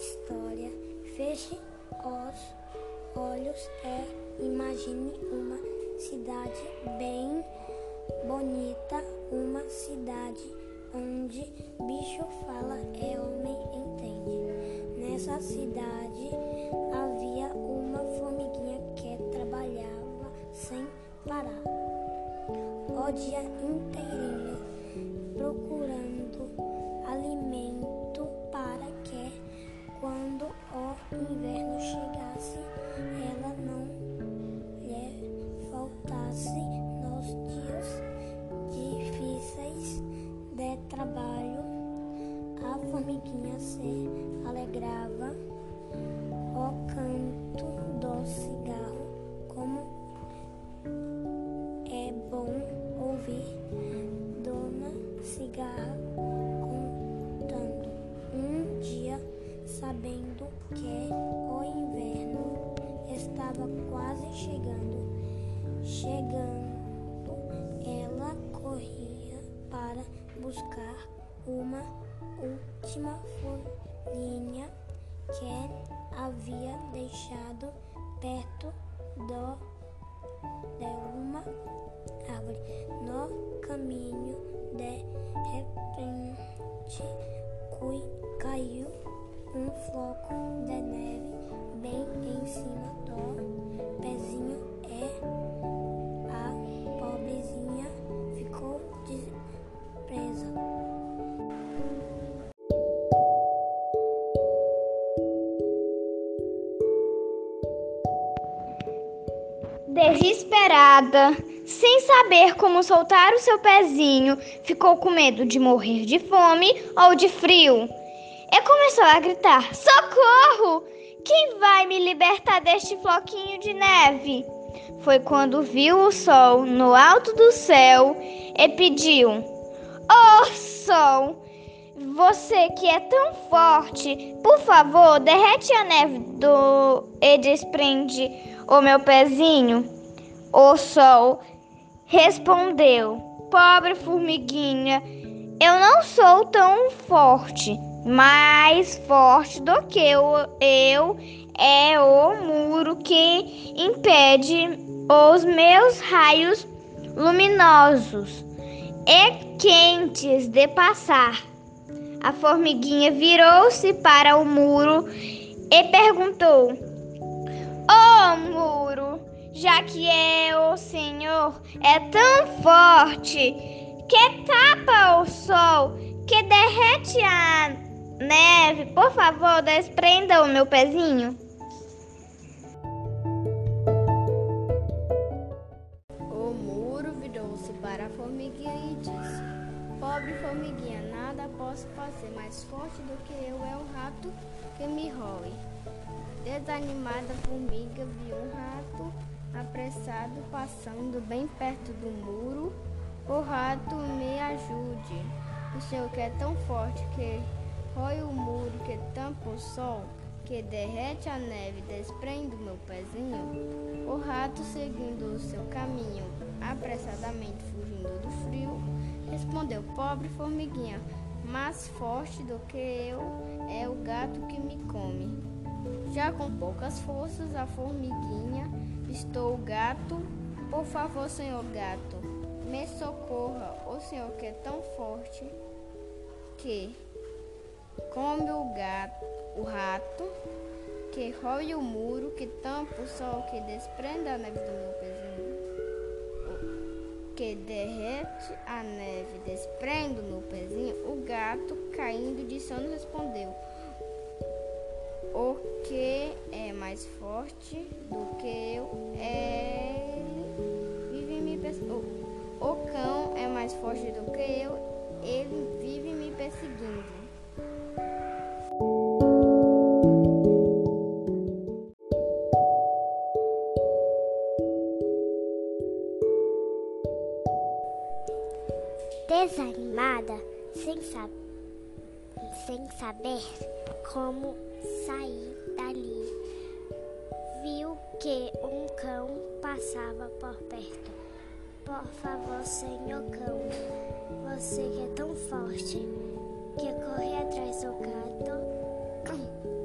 história. Feche os olhos e imagine uma cidade bem bonita, uma cidade onde bicho fala e homem entende. Nessa cidade havia uma formiguinha que trabalhava sem parar o dia inteirinho procurando formiguinha se alegrava o canto do cigarro, como é bom ouvir Dona Cigarra contando um dia, sabendo que o inverno estava quase chegando. Chegando, ela corria para buscar uma última folhinha que havia deixado perto do, de uma árvore. No caminho, de repente, caiu um floco de neve bem em cima do Desesperada, sem saber como soltar o seu pezinho, ficou com medo de morrer de fome ou de frio. E começou a gritar: Socorro! Quem vai me libertar deste floquinho de neve? Foi quando viu o sol no alto do céu e pediu: Oh, sol! Você que é tão forte, por favor, derrete a neve do e desprende o meu pezinho? O sol respondeu: Pobre formiguinha, eu não sou tão forte. Mais forte do que eu, eu é o muro que impede os meus raios luminosos e quentes de passar. A formiguinha virou-se para o muro e perguntou: Oh, muro, já que é o Senhor é tão forte que tapa o sol, que derrete a neve, por favor, desprenda o meu pezinho. O muro virou-se para a formiguinha e disse: Pobre formiguinha, nada posso fazer mais forte do que eu é o rato que me roe. Desanimada, formiga viu um rato apressado passando bem perto do muro. O rato me ajude. O senhor que é tão forte que rói o muro, que tampa o sol, que derrete a neve, desprende o meu pezinho. O rato, seguindo o seu caminho, apressadamente fugindo do frio, respondeu: Pobre formiguinha, mais forte do que eu é o gato que me come. Já com poucas forças, a formiguinha, estou gato. Por favor, senhor gato, me socorra. O senhor que é tão forte que come o gato, o rato, que rói o muro, que tampa o sol, que desprende a neve do meu pezinho, que derrete a neve, desprende o meu pezinho. O gato, caindo de sono, respondeu: o que é mais forte do que eu, ele vive me perseguindo. O cão é mais forte do que eu, ele vive me perseguindo. Desanimada, sem, sab sem saber como passava por perto. Por favor, senhor cão, você que é tão forte, que corre atrás do gato,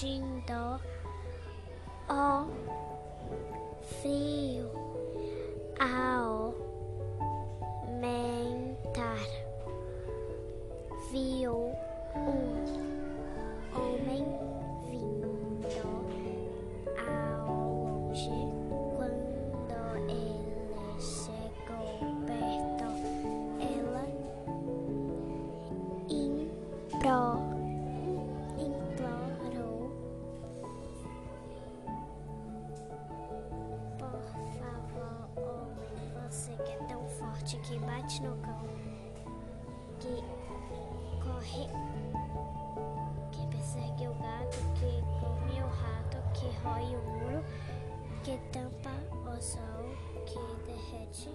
sentindo o frio ao que tampa o sol, que derrete.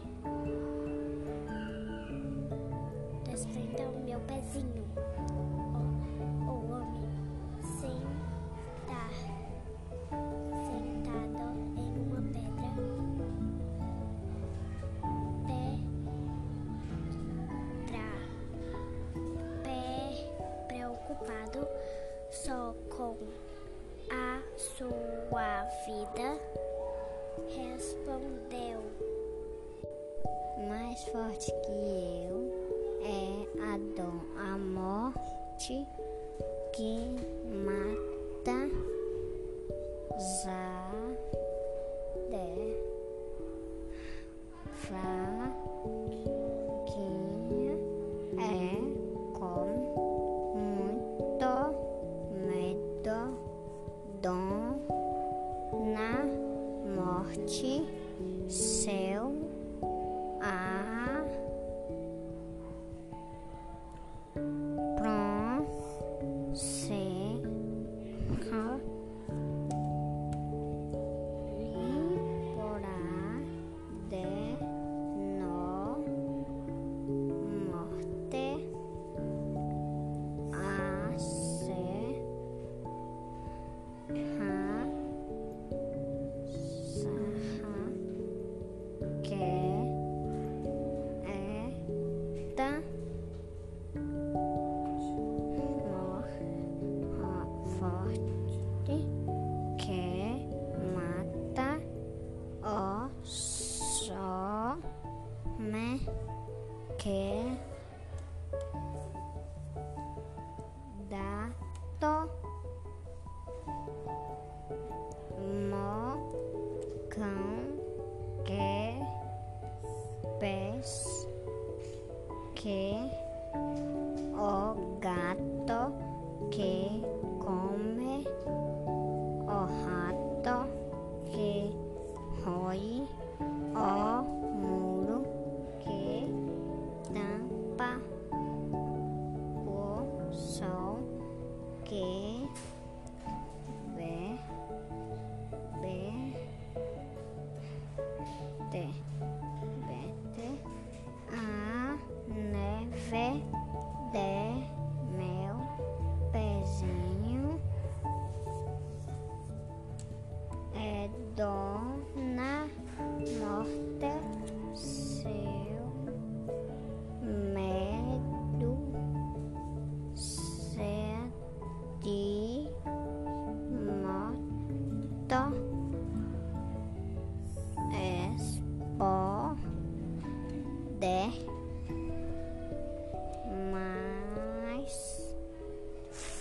Desprenda o meu pezinho. O, o homem sentar, sentado em uma pedra, pedra pé preocupado só com a sua vida, respondeu: Mais forte que eu é a dor, a morte que mata já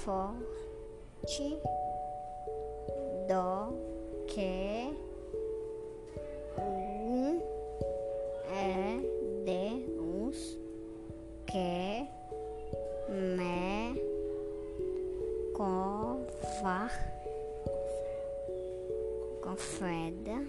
forte do que um é de uns que me covar confeda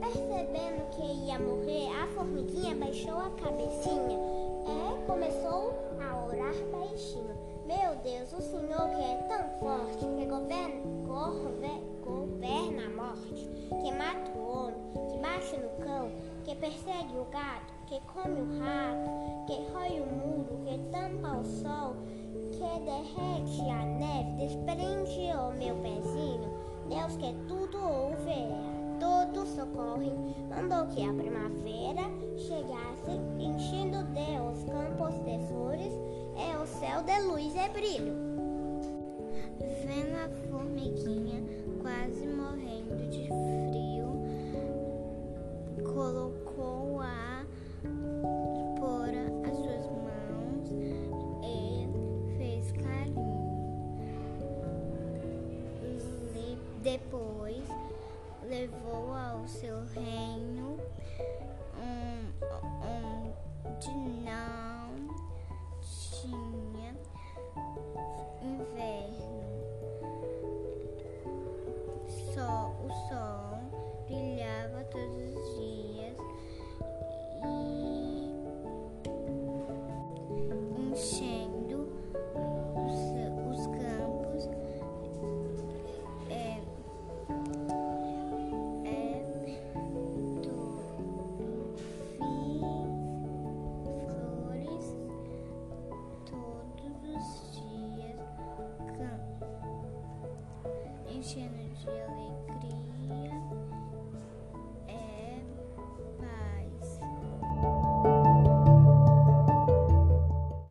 Percebendo que ia morrer, a formiguinha baixou a cabecinha e começou a orar baixinho. Meu Deus, o Senhor que é tão forte, que governa, governa, governa a morte, que mata o homem, que bate no cão, que persegue o gato, que come o rato, que rói o muro, que tampa o sol, que derrete a neve, desprende o meu pezinho. Deus que tudo ouve, todos socorre, mandou que a primavera chegasse, enchendo de os campos de flores, céu de luz e brilho. Vendo a formiguinha